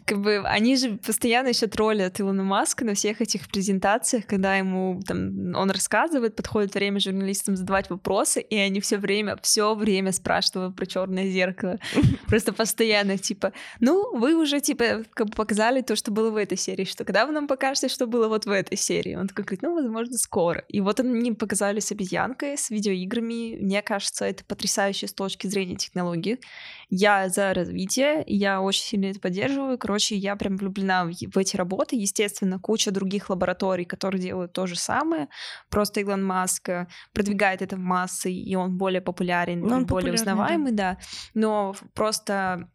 Как бы они же постоянно еще троллят Илона Маска на всех этих презентациях, когда ему там он рассказывает, подходит время журналистам задавать вопросы, и они все время, все время спрашивают про черное зеркало. Просто постоянно, типа, ну, вы уже, типа, как показали то, что было в этой серии, что когда вы нам покажете, что было вот в этой серии? Он такой говорит, ну, возможно, скоро. И вот они показали с обезьянкой, с видеоиграми, мне кажется, это потрясающе с точки зрения технологий. Я за развитие, я очень сильно это поддерживаю. Короче, я прям влюблена в, в эти работы. Естественно, куча других лабораторий, которые делают то же самое. Просто Илон Маск э, продвигает это в массы, и он более популярен, он более узнаваемый, да. да. Но просто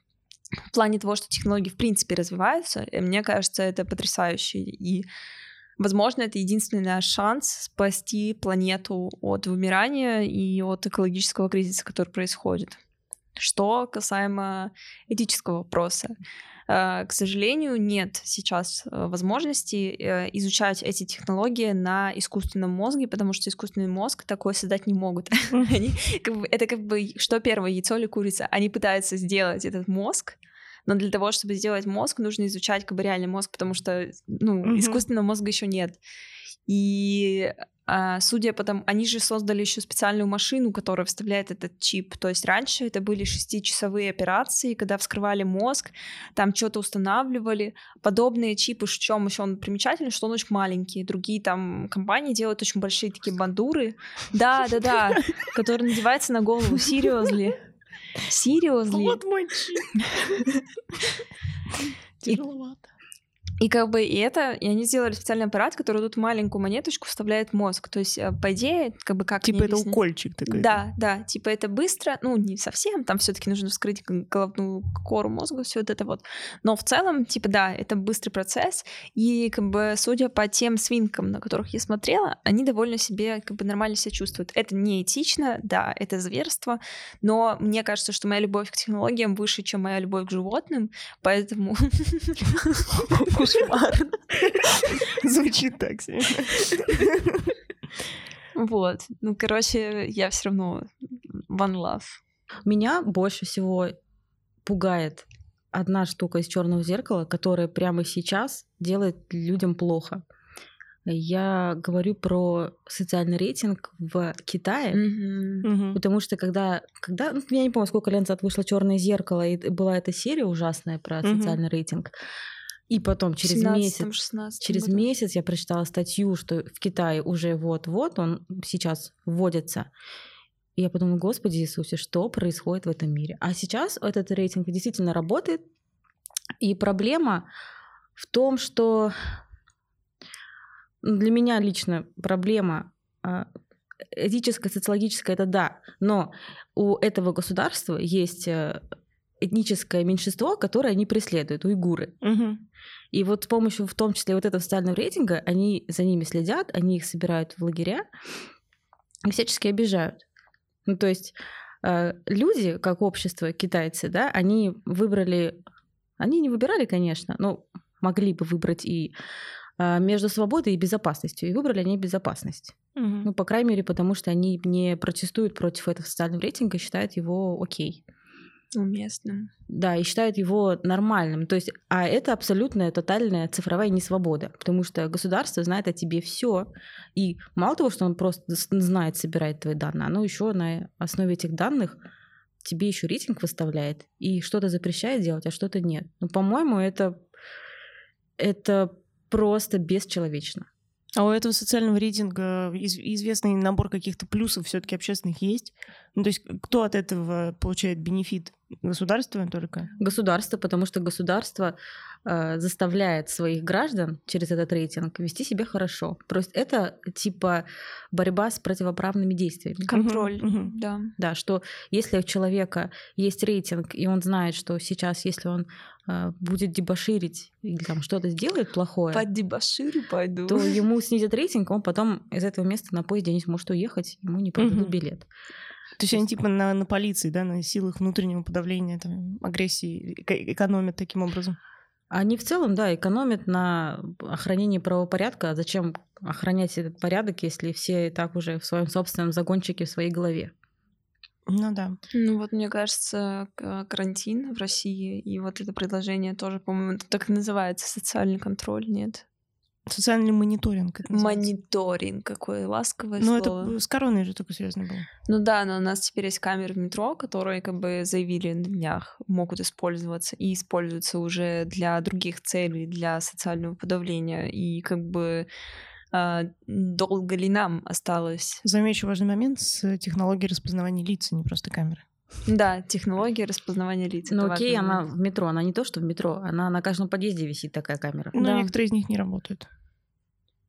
в плане того, что технологии в принципе развиваются, э, мне кажется, это потрясающе. И, возможно, это единственный наш шанс спасти планету от вымирания и от экологического кризиса, который происходит. Что касаемо этического вопроса. К сожалению, нет сейчас э, возможности э, изучать эти технологии на искусственном мозге, потому что искусственный мозг такое создать не могут. Это как бы что первое, яйцо или курица? Они пытаются сделать этот мозг, но для того, чтобы сделать мозг, нужно изучать как бы реальный мозг, потому что ну, mm-hmm. искусственного мозга еще нет. И а, судя по тому, они же создали еще специальную машину, которая вставляет этот чип. То есть раньше это были шестичасовые операции, когда вскрывали мозг, там что-то устанавливали. Подобные чипы, в чем еще он примечательный, что он очень маленький. Другие там компании делают очень большие такие бандуры. Да, да, да, которые надеваются на голову. Seriously. Seriously. Вот мой чип. Тяжеловато. И как бы и это, и они сделали специальный аппарат, который тут маленькую монеточку вставляет в мозг. То есть, э, по идее, как бы как... Типа это объяснить? укольчик такой. Да, да, типа это быстро, ну, не совсем, там все таки нужно вскрыть головную кору мозга, все вот это вот. Но в целом, типа, да, это быстрый процесс, и как бы, судя по тем свинкам, на которых я смотрела, они довольно себе, как бы, нормально себя чувствуют. Это не этично, да, это зверство, но мне кажется, что моя любовь к технологиям выше, чем моя любовь к животным, поэтому кошмар. Звучит так себе. Вот. Ну, короче, я все равно one love. Меня больше всего пугает одна штука из черного зеркала, которая прямо сейчас делает людям плохо. Я говорю про социальный рейтинг в Китае, mm-hmm. потому что когда, когда, ну, я не помню, сколько лет назад вышло Черное зеркало, и была эта серия ужасная про mm-hmm. социальный рейтинг. И потом через 17, месяц, 16 через году. месяц я прочитала статью, что в Китае уже вот-вот он сейчас вводится. И я подумала, Господи Иисусе, что происходит в этом мире? А сейчас этот рейтинг действительно работает. И проблема в том, что для меня лично проблема а, этическая, социологическая, это да, но у этого государства есть э, этническое меньшинство, которое они преследуют, уйгуры. Угу. И вот с помощью, в том числе, вот этого социального рейтинга, они за ними следят, они их собирают в лагеря и всячески обижают. Ну, то есть э, люди, как общество, китайцы, да, они выбрали, они не выбирали, конечно, но могли бы выбрать и э, между свободой и безопасностью. И выбрали они безопасность. Угу. Ну, по крайней мере, потому что они не протестуют против этого социального рейтинга и считают его окей уместным. Да, и считают его нормальным. То есть, а это абсолютная тотальная цифровая несвобода, потому что государство знает о тебе все. И мало того, что он просто знает, собирает твои данные, оно еще на основе этих данных тебе еще рейтинг выставляет и что-то запрещает делать, а что-то нет. Ну, по-моему, это, это просто бесчеловечно. А у этого социального рейтинга известный набор каких-то плюсов все-таки общественных есть. Ну, то есть кто от этого получает бенефит? Государство только? Государство, потому что государство э, заставляет своих граждан через этот рейтинг вести себя хорошо. Просто это типа борьба с противоправными действиями. Контроль, угу. да. Да, что если у человека есть рейтинг, и он знает, что сейчас, если он э, будет дебоширить или там что-то сделает плохое, под дебоширю пойду, то ему снизят рейтинг, он потом из этого места на поезде не сможет уехать, ему не продадут угу. билет. То есть они типа на, на полиции, да, на силах внутреннего подавления, там, агрессии экономят таким образом? Они в целом, да, экономят на охранении правопорядка. А зачем охранять этот порядок, если все и так уже в своем собственном загончике в своей голове? Ну да. Ну вот мне кажется, карантин в России и вот это предложение тоже, по-моему, так и называется социальный контроль, нет? Социальный мониторинг. Это мониторинг, какое ласковое ну, слово. это с короной же только связано было. Ну да, но у нас теперь есть камеры в метро, которые как бы заявили на днях, могут использоваться и используются уже для других целей, для социального подавления. И как бы а, долго ли нам осталось. Замечу важный момент с технологией распознавания лиц, а не просто камеры. Да, технология распознавания лиц. Ну окей, важный она в метро, она не то, что в метро, она на каждом подъезде висит такая камера. Но Да. некоторые из них не работают.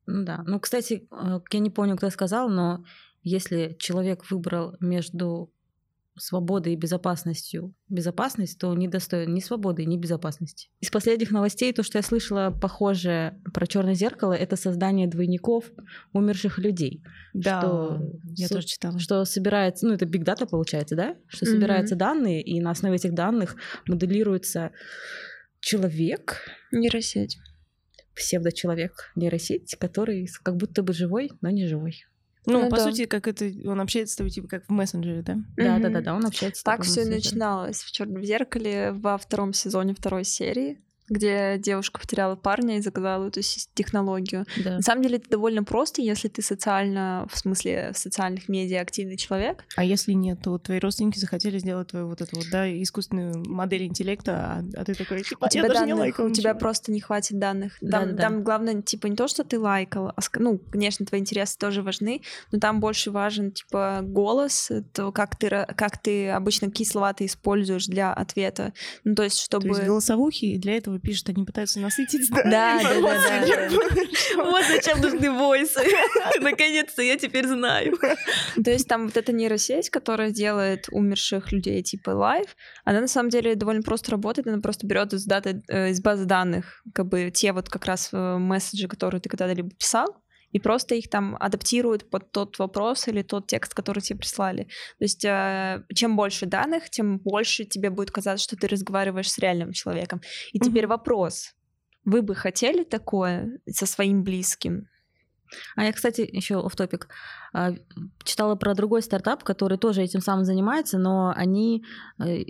Ну да. Ну, кстати, э, я не помню, кто сказал, но если человек выбрал между свободой и безопасностью безопасность, то не достоин ни свободы, ни безопасности. Из последних новостей то, что я слышала похожее про черное зеркало, это создание двойников умерших людей. Да, Что я тоже читала. Что собирается, ну это биг дата получается, да? Что Мгм. собираются данные, и на основе этих данных моделируется человек, Нейросеть. псевдочеловек, нейросеть, который как будто бы живой, но не живой. Ну, Ну по да. сути, как это он общается с тобой, типа, как в мессенджере, да? Да, да, да, да, он общается. Так все и начиналось в Черном зеркале во втором сезоне второй серии, где девушка потеряла парня и заказала эту технологию. Да. На самом деле это довольно просто, если ты социально, в смысле в социальных медиа активный человек. А если нет, то твои родственники захотели сделать твою вот эту вот, да, искусственную модель интеллекта, а, а ты такой, типа, У тебя даже не данных, лайкал у тебя ничего». просто не хватит данных. Там, Да-да-да. там главное, типа, не то, что ты лайкал, а, ну, конечно, твои интересы тоже важны, но там больше важен, типа, голос, то, как ты, как ты обычно, какие слова ты используешь для ответа. Ну, то есть, чтобы... То есть голосовухи, и для этого пишут, они пытаются насытить, да, Да, да, да, информацией. да, Вот зачем нужны войсы. Наконец-то я теперь знаю. То есть там вот эта нейросеть, которая делает умерших людей типа live, она на самом деле довольно просто работает, она просто берет из, даты, э, из базы данных, как бы те вот как раз э, месседжи, которые ты когда-либо писал, и просто их там адаптирует под тот вопрос или тот текст, который тебе прислали. То есть э, чем больше данных, тем больше тебе будет казаться, что ты разговариваешь с реальным человеком. И теперь Мгм. вопрос. Вы бы хотели такое со своим близким? А я, кстати, еще в топик читала про другой стартап, который тоже этим самым занимается, но они э,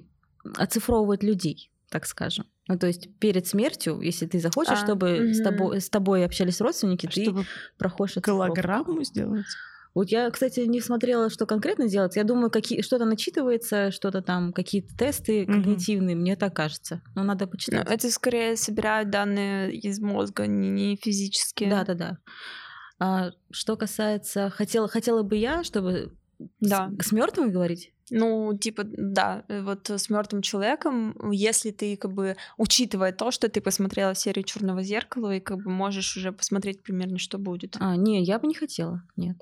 оцифровывают людей, так скажем. Ну, то есть перед смертью, если ты захочешь, А, чтобы с мгм. тобой, с тобой общались родственники, ты Чтобы проходишь оцифровку. голограмму сделать. Вот я, кстати, не смотрела, что конкретно делать. Я думаю, какие, что-то начитывается, что-то там, какие-то тесты Мгм. когнитивные, мне так кажется. Но надо Ну, почитать. это скорее собирают данные из мозга, не, не физические. Да, да, да. А, что касается, хотела, хотела бы я, чтобы Да. с, мертвыми говорить. Ну, типа, да, э, вот с мертвым человеком, если ты, как бы, учитывая то, что ты посмотрела серию Черного зеркала, и как бы можешь уже посмотреть примерно, что будет. А, не, я бы не хотела, нет.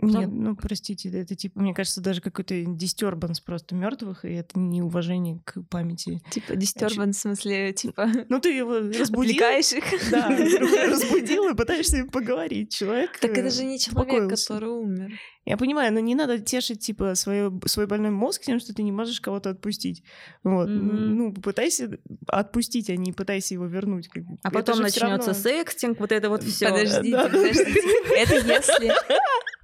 Нет, ну простите, это типа, мне кажется, даже какой-то дистербанс просто мертвых, и это неуважение к памяти. Типа, disturbance, в смысле, типа, Ну ты его разбудил, отвлекаешь их. да, разбудил и пытаешься им поговорить. Человек. Так это э, же не человек, который умер. Я понимаю, но не надо тешить типа свое, свой больной мозг тем, что ты не можешь кого-то отпустить. Вот. Ну, пытайся отпустить, а не пытайся его вернуть. А Это потом начнется равно- секстинг, вот это вот все. Подождите, подождите. Это если...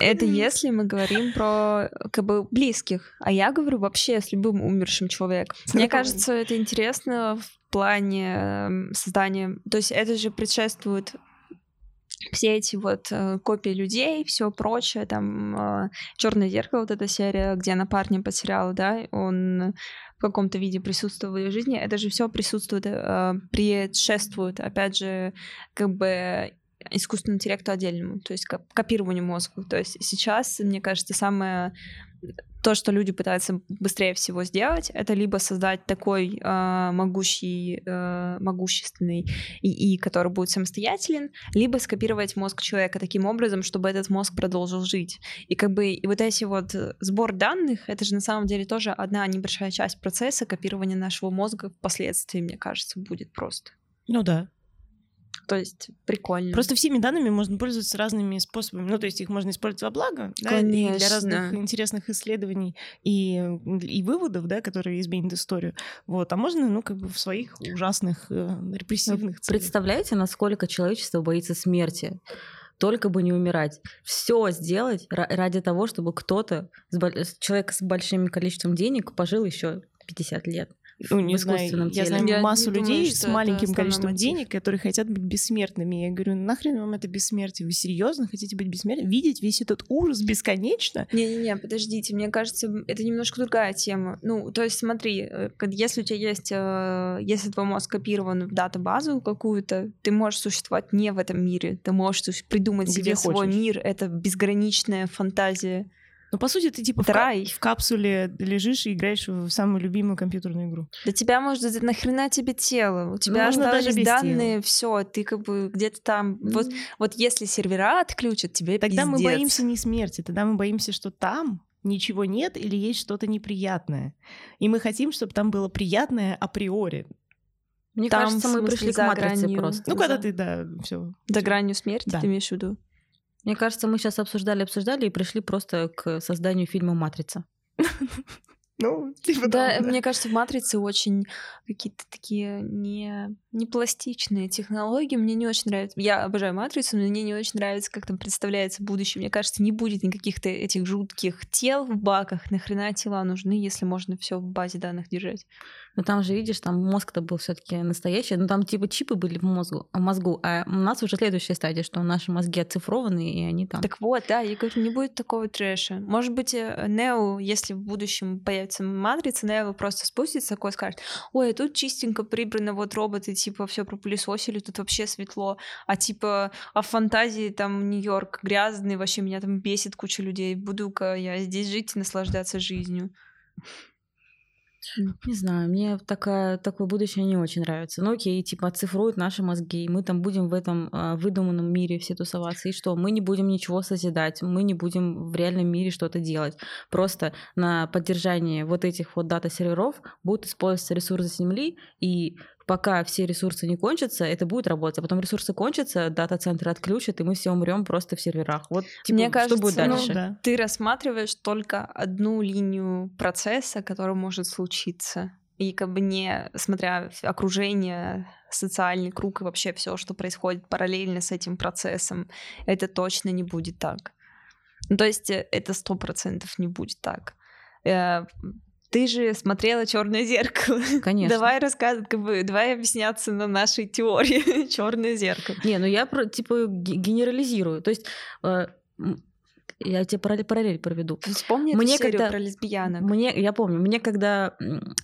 Это если мы говорим про как бы близких, а я говорю вообще с любым умершим человеком. Мне кажется, это интересно в плане эм, создания. То есть это же предшествует все эти вот э, копии людей, все прочее, там Черное зеркало, вот эта серия, где она парня потеряла, да, он в каком-то виде присутствовал в ее жизни, это же все присутствует, э, предшествует, опять же, как бы искусственному интеллекту отдельному, то есть коп- копированию мозга. То есть сейчас, мне кажется, самое то, что люди пытаются быстрее всего сделать, это либо создать такой э, могущий, э, могущественный ИИ, который будет самостоятелен, либо скопировать мозг человека таким образом, чтобы этот мозг продолжил жить. И как бы и вот эти вот э, сбор данных, это же на самом деле тоже одна небольшая часть процесса копирования нашего мозга впоследствии, мне кажется, будет просто. Ну да. То есть прикольно. Просто всеми данными можно пользоваться разными способами. Ну, то есть их можно использовать во благо, да, и для разных интересных исследований и, и выводов, да, которые изменят историю. Вот. А можно, ну, как бы в своих ужасных э, репрессивных целях. Представляете, насколько человечество боится смерти? Только бы не умирать. Все сделать ра- ради того, чтобы кто-то, человек с большим количеством денег, пожил еще 50 лет. Ну, в не знаю, искусственном я теле. знаю Я массу не думаю, людей что с маленьким количеством мотив. денег, которые хотят быть бессмертными. Я говорю, нахрен вам это бессмертие? Вы серьезно хотите быть бессмертными? Видеть весь этот ужас бесконечно? Не-не-не, подождите, мне кажется, это немножко другая тема. Ну, то есть смотри, э, если у тебя есть, э, если твой мозг копирован в датабазу какую-то, ты можешь существовать не в этом мире, ты можешь придумать Где себе свой хочешь. мир, это безграничная фантазия. Ну, по сути, ты типа в, Это ка- рай. в капсуле лежишь и играешь в самую любимую компьютерную игру. Для тебя может быть нахрена тебе тело? У тебя можно даже остались без данные, все, ты как бы где-то там. Вот, вот если сервера отключат, тебе Тогда мы пиздец. боимся не смерти, тогда мы боимся, что там ничего нет или есть что-то неприятное. И мы хотим, чтобы там было приятное априори. Мне Там, кажется, мы пришли к матрице гранью. просто. Ну, когда Да. ты, да, все. До гранью смерти, Да. ты имеешь в виду? Мне кажется, мы сейчас обсуждали, обсуждали и пришли просто к созданию фильма «Матрица». Ну, типа Да, того, мне кажется, в матрице очень какие-то такие не, не пластичные технологии. Мне не очень нравится. Я обожаю матрицу, но мне не очень нравится, как там представляется будущее. Мне кажется, не будет никаких-то этих жутких тел в баках. Нахрена тела нужны, если можно все в базе данных держать? Но там же, видишь, там мозг-то был все таки настоящий. Ну, там типа чипы были в мозгу, в мозгу. А у нас уже следующая стадия, что наши мозги оцифрованы, и они там... Так вот, да, я говорю, не будет такого трэша. Может быть, э, Нео, если в будущем появится матрица, Нео просто спустится такой скажет, ой, а тут чистенько прибрано, вот роботы, типа, все пропылесосили, тут вообще светло, а типа, а в фантазии там Нью-Йорк грязный, вообще меня там бесит куча людей, буду-ка я здесь жить и наслаждаться жизнью. Не знаю, мне такая, такое будущее не очень нравится. Ну окей, типа оцифруют наши мозги, и мы там будем в этом а, выдуманном мире все тусоваться. И что? Мы не будем ничего созидать, мы не будем в реальном мире что-то делать. Просто на поддержание вот этих вот дата-серверов будут использоваться ресурсы Земли, и пока все ресурсы не кончатся, это будет работать. А потом ресурсы кончатся, дата-центры отключат, и мы все умрем просто в серверах. Вот типа, Мне что кажется, будет ну, дальше? да. Ты рассматриваешь только одну линию процесса, который может случиться. И как бы не смотря окружение, социальный круг и вообще все, что происходит параллельно с этим процессом, это точно не будет так. Ну, то есть э, это сто процентов не будет так. Э, Ты же смотрела Черное зеркало. Конечно. Давай рассказывай, как бы, давай объясняться на нашей теории Черное зеркало. Не, ну я про- типа ге- генерализирую. То есть э, я тебе параллель, параллель проведу. Вспомни Мне эту когда- про лесбиянок. Мне, я помню, мне когда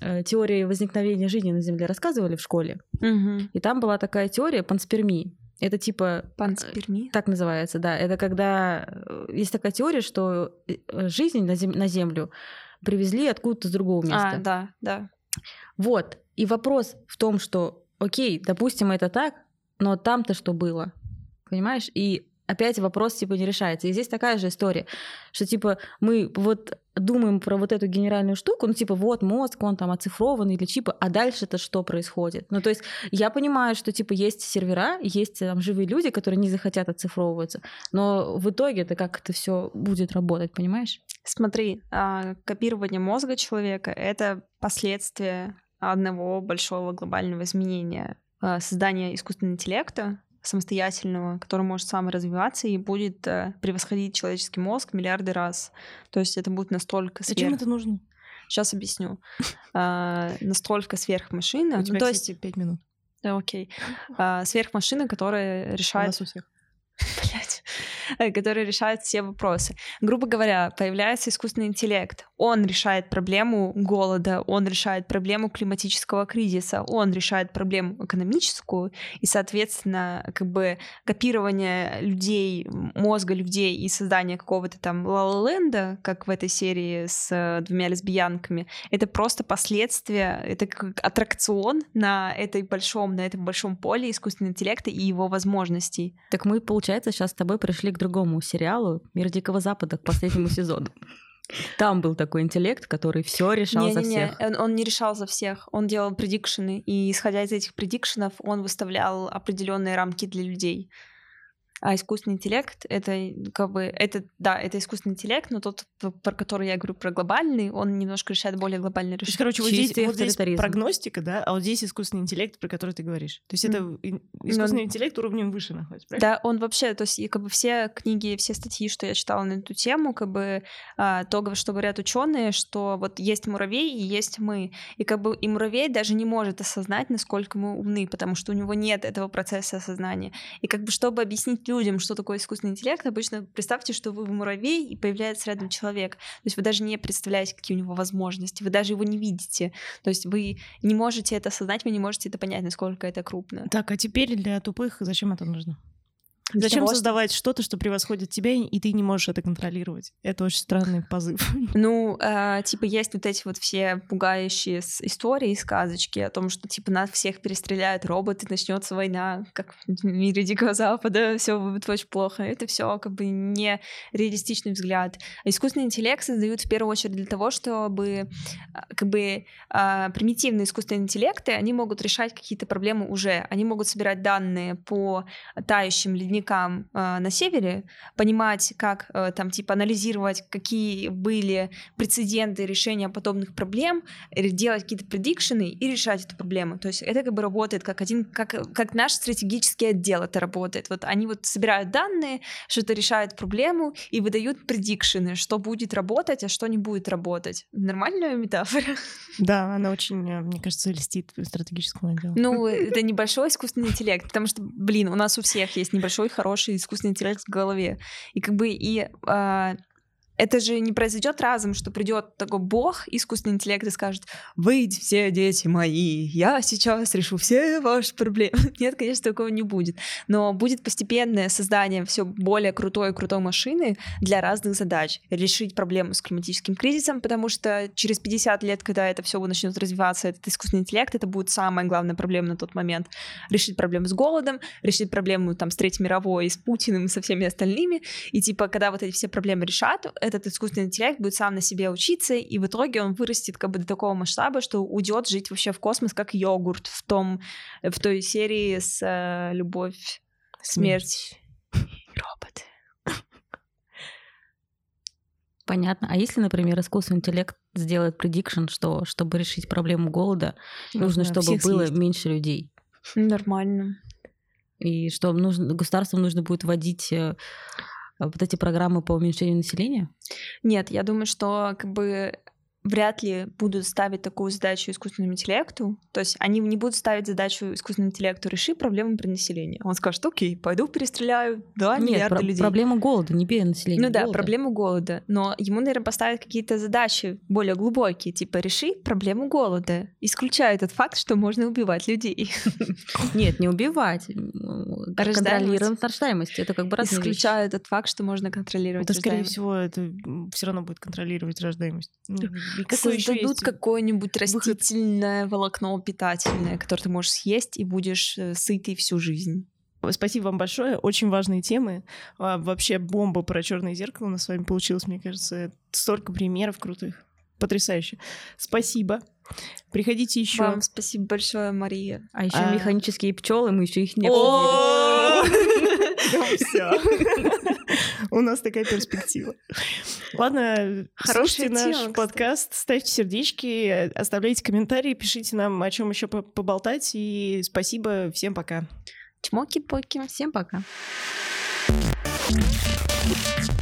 э, теории возникновения жизни на Земле рассказывали в школе, Мгм. и там была такая теория панспермии. Это типа Панспермия. так называется, да. Это когда э, есть такая теория, что э, жизнь на, зем- на Землю привезли откуда-то с другого места. А, да, да. Вот. И вопрос в том, что, окей, допустим, это так, но там-то что было? Понимаешь? И опять вопрос типа не решается. И здесь такая же история, что типа мы вот думаем про вот эту генеральную штуку, ну типа вот мозг, он там оцифрован или чипы, а дальше-то что происходит? Ну то есть я понимаю, что типа есть сервера, есть там живые люди, которые не захотят оцифровываться, но в итоге это как это все будет работать, понимаешь? Смотри, а, копирование мозга человека — это последствия одного большого глобального изменения. А, Создание искусственного интеллекта самостоятельного, который может саморазвиваться и будет э, превосходить человеческий мозг миллиарды раз. То есть это будет настолько Зачем сверх... это нужно? Сейчас объясню. А, Настолько сверхмашина. У Ну, тебя, то есть, минут. да, окей. Сверхмашина, которая У решает нас у всех. Э, который решает все вопросы. Грубо говоря, появляется искусственный интеллект. Он решает проблему голода, он решает проблему климатического кризиса, он решает проблему экономическую, и, соответственно, как бы копирование людей, мозга людей и создание какого-то там ла как в этой серии с э, двумя лесбиянками, это просто последствия, это как аттракцион на этой большом, на этом большом поле искусственного интеллекта и его возможностей. Так мы, получается, сейчас с тобой пришли к другому сериалу «Мир Дикого Запада» к последнему сезону. Там был такой интеллект, который все решал за Не-не-не, всех. Он, он не решал за всех. Он делал предикшены, и исходя из этих предикшенов, он выставлял определенные рамки для людей. А искусственный интеллект это как бы это да, это искусственный интеллект, но тот, про который я говорю про глобальный, он немножко решает более глобальные решения. Короче, вот здесь, вот здесь прогностика, да, а вот здесь искусственный интеллект, про который ты говоришь. То есть это искусственный интеллект уровнем выше находится, правильно? Да, он вообще, то есть и как бы все книги, все статьи, что я читала на эту тему, как бы а, то, что говорят ученые, что вот есть муравей и есть мы, и как бы и муравей даже не может осознать, насколько мы умны, потому что у него нет этого процесса осознания. И как бы чтобы объяснить людям, что такое искусственный интеллект, обычно представьте, что вы муравей, и появляется рядом человек. То есть вы даже не представляете, какие у него возможности, вы даже его не видите. То есть вы не можете это осознать, вы не можете это понять, насколько это крупно. Так, а теперь для тупых зачем это нужно? Зачем того, создавать что... то что превосходит тебя, и ты не можешь это контролировать? Это очень странный позыв. Ну, э, типа, есть вот эти вот все пугающие истории, сказочки о том, что, типа, нас всех перестреляют роботы, начнется война, как в мире Дикого Запада, все будет очень плохо. Это все как бы не реалистичный взгляд. А искусственный интеллект создают в первую очередь для того, чтобы а, как бы э, примитивные искусственные интеллекты, они могут решать какие-то проблемы уже. Они могут собирать данные по тающим ледникам ледникам э, на севере, понимать, как э, там типа анализировать, какие были прецеденты решения подобных проблем, делать какие-то предикшены и решать эту проблему. То есть это как бы работает как один, как, как наш стратегический отдел это работает. Вот они вот собирают данные, что-то решают проблему и выдают предикшены, что будет работать, а что не будет работать. Нормальная метафора? Да, она очень, э, мне кажется, льстит стратегическому отделу. Ну, это небольшой искусственный интеллект, потому что, блин, у нас у всех есть небольшой хороший искусственный интеллект в голове. И как бы и э, это же не произойдет разом, что придет такой бог, искусственный интеллект и скажет, выйдите все дети мои, я сейчас решу все ваши проблемы. Нет, конечно, такого не будет. Но будет постепенное создание все более крутой и крутой машины для разных задач. Решить проблему с климатическим кризисом, потому что через 50 лет, когда это все начнет развиваться, этот искусственный интеллект, это будет самая главная проблема на тот момент. Решить проблему с голодом, решить проблему там с Третьей мировой, с Путиным и со всеми остальными. И типа, когда вот эти все проблемы решат, этот искусственный интеллект будет сам на себе учиться, и в итоге он вырастет как бы до такого масштаба, что уйдет жить вообще в космос как йогурт в том в той серии с э, любовь, смерть, робот. Понятно. А если, например, искусственный интеллект сделает предикшн, что чтобы решить проблему голода, нужно, нужно чтобы было съесть. меньше людей? Нормально. И что нужно, государству нужно будет вводить э, вот эти программы по уменьшению населения? Нет, я думаю, что как бы вряд ли будут ставить такую задачу искусственному интеллекту. То есть они не будут ставить задачу искусственному интеллекту «реши проблему перенаселения». Он скажет «Окей, пойду перестреляю два Нет, миллиарда про- людей». проблема голода, не перенаселения. Ну да, проблему голода. Но ему, наверное, поставят какие-то задачи более глубокие, типа «реши проблему голода». Исключая этот факт, что можно убивать людей. Нет, не убивать. Контролируем рождаемость. Это как бы разные Исключая этот факт, что можно контролировать Это, скорее всего, это все равно будет контролировать рождаемость. Ну, создадут какое-нибудь растительное волокно питательное, которое ты можешь съесть и будешь э, сытый всю жизнь. Спасибо вам большое. Очень важные темы. А, вообще бомба про черное зеркало у нас с вами получилось, мне кажется. Столько примеров крутых. Потрясающе. Спасибо. Приходите еще. Вам спасибо большое, Мария. А еще а... механические пчелы, мы еще их не Все. У нас такая перспектива. Ладно, слушайте наш подкаст, ставьте сердечки, оставляйте комментарии, пишите нам, о чем еще поболтать. И спасибо, всем пока. Чмоки-поки, всем пока. Thank you